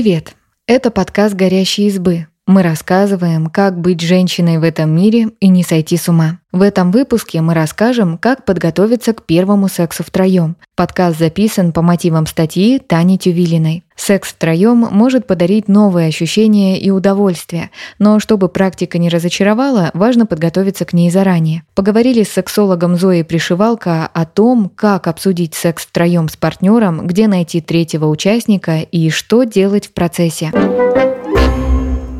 Привет! Это подкаст «Горящие избы». Мы рассказываем, как быть женщиной в этом мире и не сойти с ума. В этом выпуске мы расскажем, как подготовиться к первому сексу втроем. Подкаст записан по мотивам статьи Тани Тювилиной. Секс втроем может подарить новые ощущения и удовольствие, но чтобы практика не разочаровала, важно подготовиться к ней заранее. Поговорили с сексологом Зоей Пришивалко о том, как обсудить секс втроем с партнером, где найти третьего участника и что делать в процессе.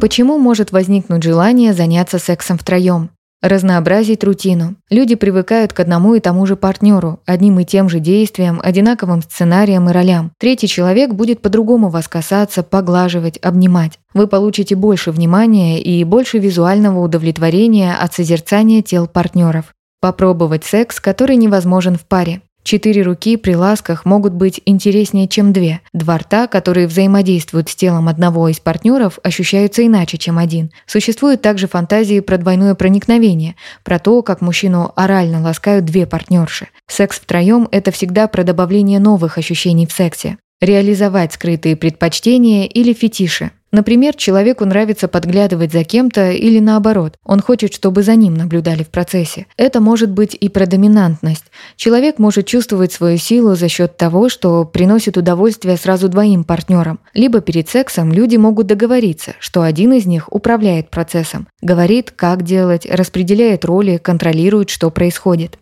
Почему может возникнуть желание заняться сексом втроем? Разнообразить рутину. Люди привыкают к одному и тому же партнеру, одним и тем же действиям, одинаковым сценариям и ролям. Третий человек будет по-другому вас касаться, поглаживать, обнимать. Вы получите больше внимания и больше визуального удовлетворения от созерцания тел партнеров. Попробовать секс, который невозможен в паре. Четыре руки при ласках могут быть интереснее, чем две. Два рта, которые взаимодействуют с телом одного из партнеров, ощущаются иначе, чем один. Существуют также фантазии про двойное проникновение, про то, как мужчину орально ласкают две партнерши. Секс втроем – это всегда про добавление новых ощущений в сексе. Реализовать скрытые предпочтения или фетиши. Например, человеку нравится подглядывать за кем-то или наоборот, он хочет, чтобы за ним наблюдали в процессе. Это может быть и про доминантность. Человек может чувствовать свою силу за счет того, что приносит удовольствие сразу двоим партнерам. Либо перед сексом люди могут договориться, что один из них управляет процессом, говорит, как делать, распределяет роли, контролирует, что происходит.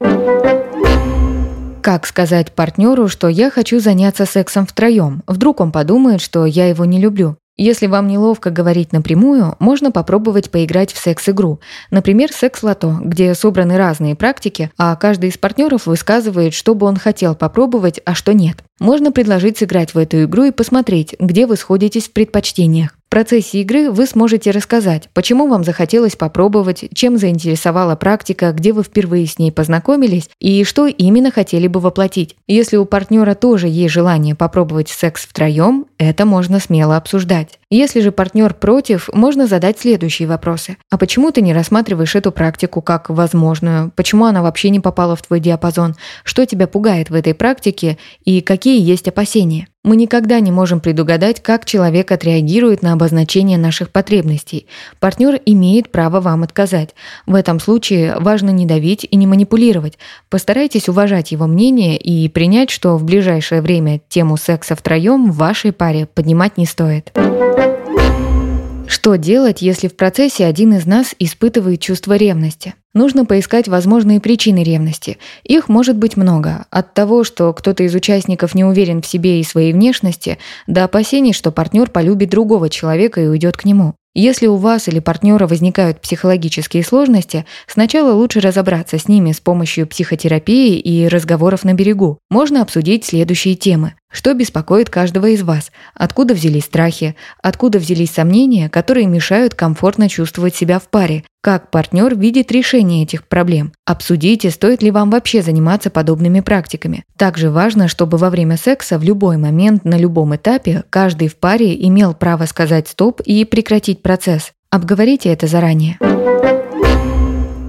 Как сказать партнеру, что я хочу заняться сексом втроем? Вдруг он подумает, что я его не люблю. Если вам неловко говорить напрямую, можно попробовать поиграть в секс-игру. Например, секс-лото, где собраны разные практики, а каждый из партнеров высказывает, что бы он хотел попробовать, а что нет. Можно предложить сыграть в эту игру и посмотреть, где вы сходитесь в предпочтениях. В процессе игры вы сможете рассказать, почему вам захотелось попробовать, чем заинтересовала практика, где вы впервые с ней познакомились и что именно хотели бы воплотить. Если у партнера тоже есть желание попробовать секс втроем, это можно смело обсуждать. Если же партнер против, можно задать следующие вопросы. А почему ты не рассматриваешь эту практику как возможную? Почему она вообще не попала в твой диапазон? Что тебя пугает в этой практике и какие есть опасения? Мы никогда не можем предугадать, как человек отреагирует на обозначение наших потребностей. Партнер имеет право вам отказать. В этом случае важно не давить и не манипулировать. Постарайтесь уважать его мнение и принять, что в ближайшее время тему секса втроем в вашей паре поднимать не стоит. Что делать, если в процессе один из нас испытывает чувство ревности? Нужно поискать возможные причины ревности. Их может быть много. От того, что кто-то из участников не уверен в себе и своей внешности, до опасений, что партнер полюбит другого человека и уйдет к нему. Если у вас или партнера возникают психологические сложности, сначала лучше разобраться с ними с помощью психотерапии и разговоров на берегу. Можно обсудить следующие темы. Что беспокоит каждого из вас? Откуда взялись страхи? Откуда взялись сомнения, которые мешают комфортно чувствовать себя в паре? Как партнер видит решение этих проблем? Обсудите, стоит ли вам вообще заниматься подобными практиками. Также важно, чтобы во время секса в любой момент, на любом этапе, каждый в паре имел право сказать «стоп» и прекратить процесс. Обговорите это заранее.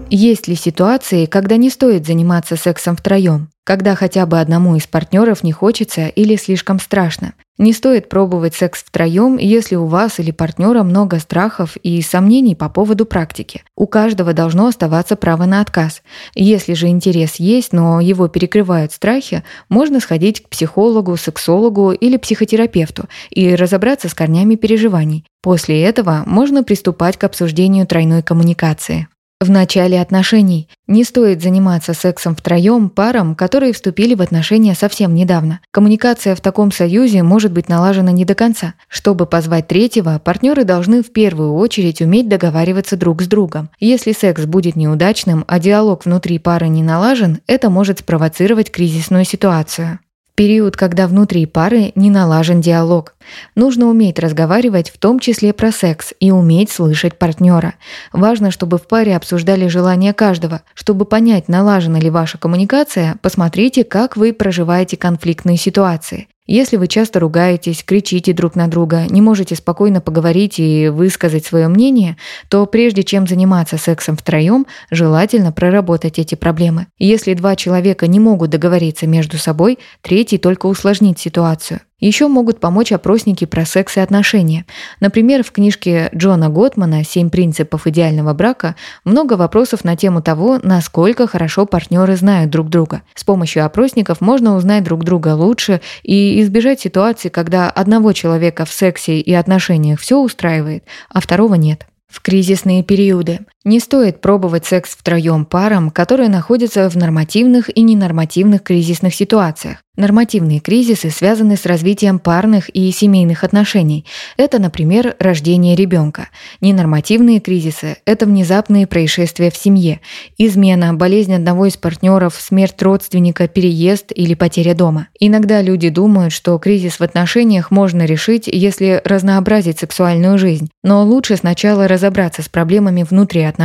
Есть ли ситуации, когда не стоит заниматься сексом втроем? Когда хотя бы одному из партнеров не хочется или слишком страшно? Не стоит пробовать секс втроем, если у вас или партнера много страхов и сомнений по поводу практики. У каждого должно оставаться право на отказ. Если же интерес есть, но его перекрывают страхи, можно сходить к психологу, сексологу или психотерапевту и разобраться с корнями переживаний. После этого можно приступать к обсуждению тройной коммуникации. В начале отношений не стоит заниматься сексом втроем парам, которые вступили в отношения совсем недавно. Коммуникация в таком союзе может быть налажена не до конца. Чтобы позвать третьего, партнеры должны в первую очередь уметь договариваться друг с другом. Если секс будет неудачным, а диалог внутри пары не налажен, это может спровоцировать кризисную ситуацию период, когда внутри пары не налажен диалог. Нужно уметь разговаривать, в том числе про секс, и уметь слышать партнера. Важно, чтобы в паре обсуждали желания каждого. Чтобы понять, налажена ли ваша коммуникация, посмотрите, как вы проживаете конфликтные ситуации. Если вы часто ругаетесь, кричите друг на друга, не можете спокойно поговорить и высказать свое мнение, то прежде чем заниматься сексом втроем, желательно проработать эти проблемы. Если два человека не могут договориться между собой, третий только усложнит ситуацию. Еще могут помочь опросники про секс и отношения. Например, в книжке Джона Готмана «Семь принципов идеального брака» много вопросов на тему того, насколько хорошо партнеры знают друг друга. С помощью опросников можно узнать друг друга лучше и избежать ситуации, когда одного человека в сексе и отношениях все устраивает, а второго нет. В кризисные периоды не стоит пробовать секс втроем парам, которые находятся в нормативных и ненормативных кризисных ситуациях. Нормативные кризисы связаны с развитием парных и семейных отношений. Это, например, рождение ребенка. Ненормативные кризисы – это внезапные происшествия в семье, измена, болезнь одного из партнеров, смерть родственника, переезд или потеря дома. Иногда люди думают, что кризис в отношениях можно решить, если разнообразить сексуальную жизнь. Но лучше сначала разобраться с проблемами внутри отношений,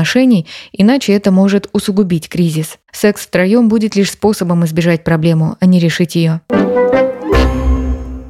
иначе это может усугубить кризис. Секс втроем будет лишь способом избежать проблему, а не решить ее.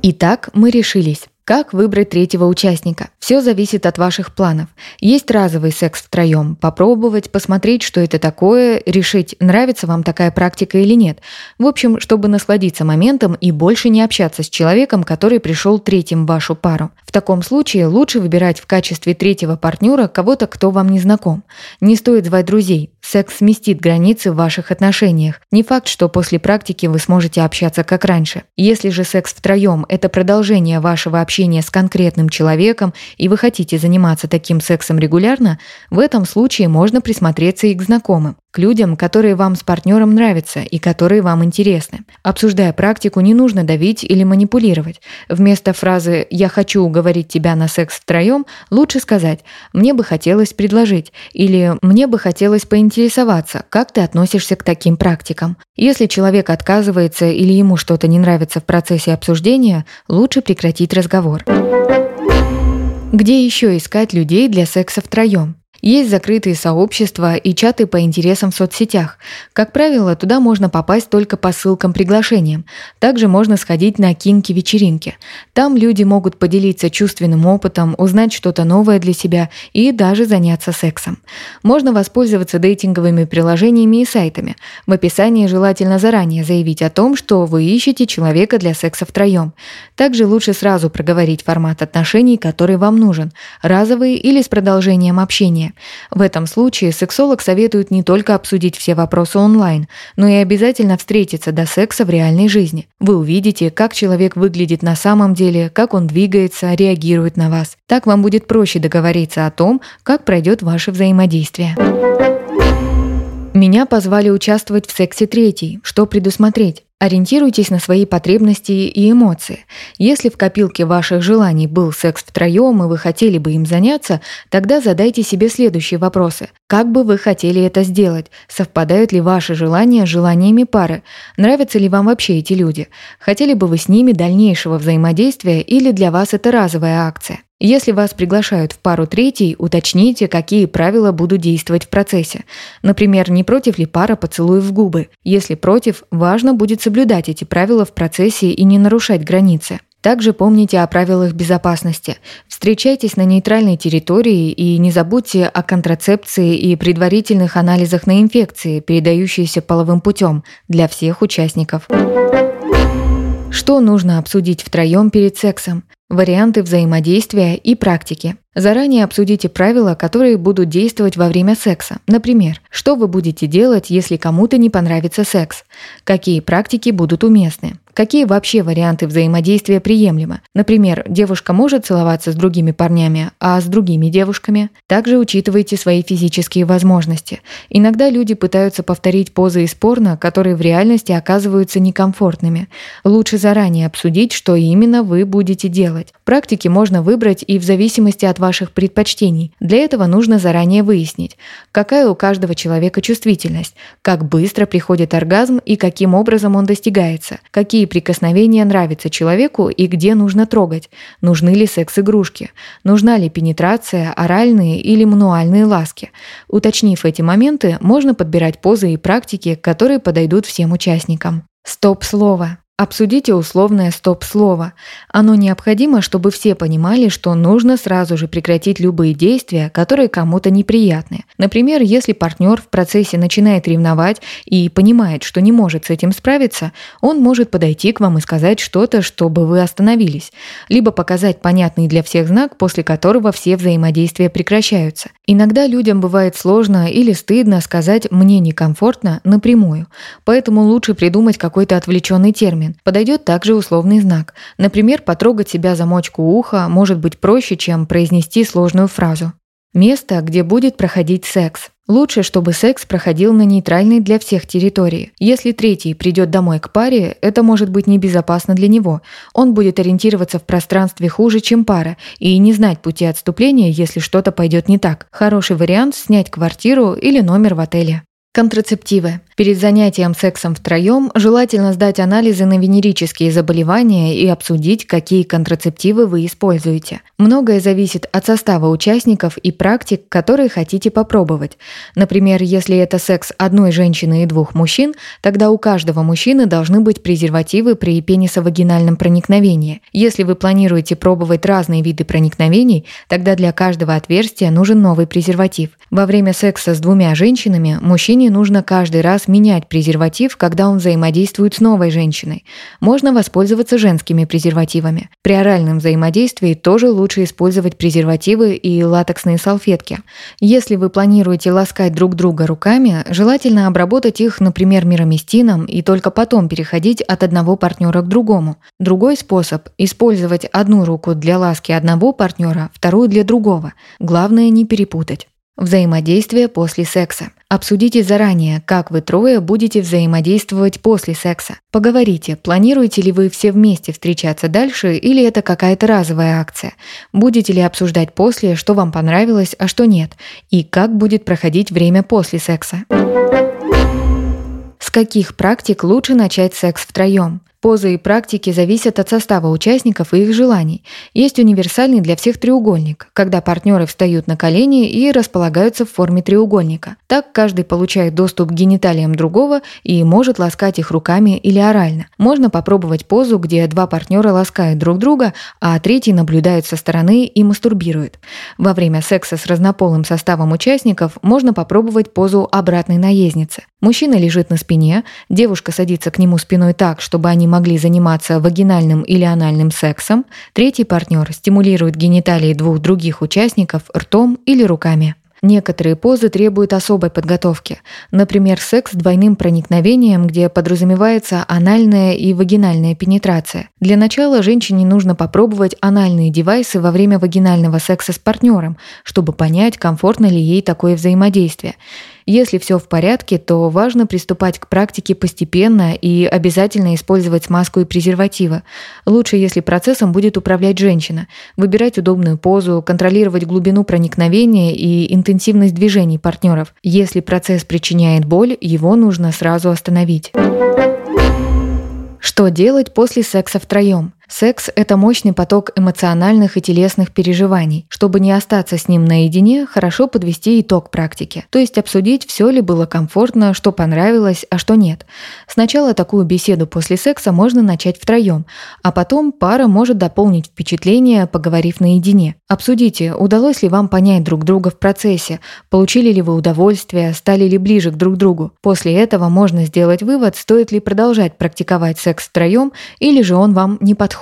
Итак, мы решились. Как выбрать третьего участника? Все зависит от ваших планов. Есть разовый секс втроем. Попробовать, посмотреть, что это такое, решить, нравится вам такая практика или нет. В общем, чтобы насладиться моментом и больше не общаться с человеком, который пришел третьим в вашу пару. В таком случае лучше выбирать в качестве третьего партнера кого-то, кто вам не знаком. Не стоит звать друзей. Секс сместит границы в ваших отношениях. Не факт, что после практики вы сможете общаться как раньше. Если же секс втроем – это продолжение вашего общения, с конкретным человеком и вы хотите заниматься таким сексом регулярно, в этом случае можно присмотреться и к знакомым, к людям, которые вам с партнером нравятся и которые вам интересны. Обсуждая практику, не нужно давить или манипулировать. Вместо фразы «я хочу уговорить тебя на секс втроем» лучше сказать «мне бы хотелось предложить» или «мне бы хотелось поинтересоваться, как ты относишься к таким практикам». Если человек отказывается или ему что-то не нравится в процессе обсуждения, лучше прекратить разговор. Где еще искать людей для секса втроем? Есть закрытые сообщества и чаты по интересам в соцсетях. Как правило, туда можно попасть только по ссылкам-приглашениям. Также можно сходить на кинки-вечеринки. Там люди могут поделиться чувственным опытом, узнать что-то новое для себя и даже заняться сексом. Можно воспользоваться дейтинговыми приложениями и сайтами. В описании желательно заранее заявить о том, что вы ищете человека для секса втроем. Также лучше сразу проговорить формат отношений, который вам нужен – разовый или с продолжением общения. В этом случае сексолог советует не только обсудить все вопросы онлайн, но и обязательно встретиться до секса в реальной жизни. Вы увидите, как человек выглядит на самом деле, как он двигается, реагирует на вас. Так вам будет проще договориться о том, как пройдет ваше взаимодействие. Меня позвали участвовать в сексе третий. Что предусмотреть? Ориентируйтесь на свои потребности и эмоции. Если в копилке ваших желаний был секс втроем и вы хотели бы им заняться, тогда задайте себе следующие вопросы. Как бы вы хотели это сделать? Совпадают ли ваши желания с желаниями пары? Нравятся ли вам вообще эти люди? Хотели бы вы с ними дальнейшего взаимодействия или для вас это разовая акция? Если вас приглашают в пару третий, уточните, какие правила будут действовать в процессе. Например, не против ли пара поцелуев в губы. Если против, важно будет соблюдать эти правила в процессе и не нарушать границы. Также помните о правилах безопасности. Встречайтесь на нейтральной территории и не забудьте о контрацепции и предварительных анализах на инфекции, передающиеся половым путем, для всех участников. Что нужно обсудить втроем перед сексом? Варианты взаимодействия и практики. Заранее обсудите правила, которые будут действовать во время секса. Например, что вы будете делать, если кому-то не понравится секс? Какие практики будут уместны? Какие вообще варианты взаимодействия приемлемы? Например, девушка может целоваться с другими парнями, а с другими девушками? Также учитывайте свои физические возможности. Иногда люди пытаются повторить позы из порно, которые в реальности оказываются некомфортными. Лучше заранее обсудить, что именно вы будете делать. Практики можно выбрать и в зависимости от ваших предпочтений. Для этого нужно заранее выяснить, какая у каждого человека чувствительность, как быстро приходит оргазм и каким образом он достигается, какие прикосновения нравятся человеку и где нужно трогать, нужны ли секс-игрушки, нужна ли пенетрация, оральные или мануальные ласки. Уточнив эти моменты, можно подбирать позы и практики, которые подойдут всем участникам. Стоп-слово. Обсудите условное стоп-слово. Оно необходимо, чтобы все понимали, что нужно сразу же прекратить любые действия, которые кому-то неприятны. Например, если партнер в процессе начинает ревновать и понимает, что не может с этим справиться, он может подойти к вам и сказать что-то, чтобы вы остановились, либо показать понятный для всех знак, после которого все взаимодействия прекращаются. Иногда людям бывает сложно или стыдно сказать «мне некомфортно» напрямую, поэтому лучше придумать какой-то отвлеченный термин. Подойдет также условный знак. Например, потрогать себя за мочку уха может быть проще, чем произнести сложную фразу. Место, где будет проходить секс. Лучше, чтобы секс проходил на нейтральной для всех территории. Если третий придет домой к паре, это может быть небезопасно для него. Он будет ориентироваться в пространстве хуже, чем пара, и не знать пути отступления, если что-то пойдет не так. Хороший вариант – снять квартиру или номер в отеле. Контрацептивы. Перед занятием сексом втроем желательно сдать анализы на венерические заболевания и обсудить, какие контрацептивы вы используете. Многое зависит от состава участников и практик, которые хотите попробовать. Например, если это секс одной женщины и двух мужчин, тогда у каждого мужчины должны быть презервативы при пенисовагинальном проникновении. Если вы планируете пробовать разные виды проникновений, тогда для каждого отверстия нужен новый презерватив. Во время секса с двумя женщинами мужчине мужчине нужно каждый раз менять презерватив, когда он взаимодействует с новой женщиной. Можно воспользоваться женскими презервативами. При оральном взаимодействии тоже лучше использовать презервативы и латексные салфетки. Если вы планируете ласкать друг друга руками, желательно обработать их, например, мироместином и только потом переходить от одного партнера к другому. Другой способ – использовать одну руку для ласки одного партнера, вторую для другого. Главное не перепутать. Взаимодействие после секса. Обсудите заранее, как вы трое будете взаимодействовать после секса. Поговорите, планируете ли вы все вместе встречаться дальше или это какая-то разовая акция. Будете ли обсуждать после, что вам понравилось, а что нет, и как будет проходить время после секса. С каких практик лучше начать секс втроем? Позы и практики зависят от состава участников и их желаний. Есть универсальный для всех треугольник, когда партнеры встают на колени и располагаются в форме треугольника. Так каждый получает доступ к гениталиям другого и может ласкать их руками или орально. Можно попробовать позу, где два партнера ласкают друг друга, а третий наблюдает со стороны и мастурбирует. Во время секса с разнополым составом участников можно попробовать позу обратной наездницы. Мужчина лежит на спине, девушка садится к нему спиной так, чтобы они могли заниматься вагинальным или анальным сексом, третий партнер стимулирует гениталии двух других участников ртом или руками. Некоторые позы требуют особой подготовки. Например, секс с двойным проникновением, где подразумевается анальная и вагинальная пенетрация. Для начала женщине нужно попробовать анальные девайсы во время вагинального секса с партнером, чтобы понять, комфортно ли ей такое взаимодействие. Если все в порядке, то важно приступать к практике постепенно и обязательно использовать смазку и презервативы. Лучше, если процессом будет управлять женщина. Выбирать удобную позу, контролировать глубину проникновения и интенсивность движений партнеров. Если процесс причиняет боль, его нужно сразу остановить. Что делать после секса втроем? Секс – это мощный поток эмоциональных и телесных переживаний. Чтобы не остаться с ним наедине, хорошо подвести итог практики, то есть обсудить, все ли было комфортно, что понравилось, а что нет. Сначала такую беседу после секса можно начать втроем, а потом пара может дополнить впечатление, поговорив наедине. Обсудите, удалось ли вам понять друг друга в процессе, получили ли вы удовольствие, стали ли ближе к друг другу. После этого можно сделать вывод, стоит ли продолжать практиковать секс втроем или же он вам не подходит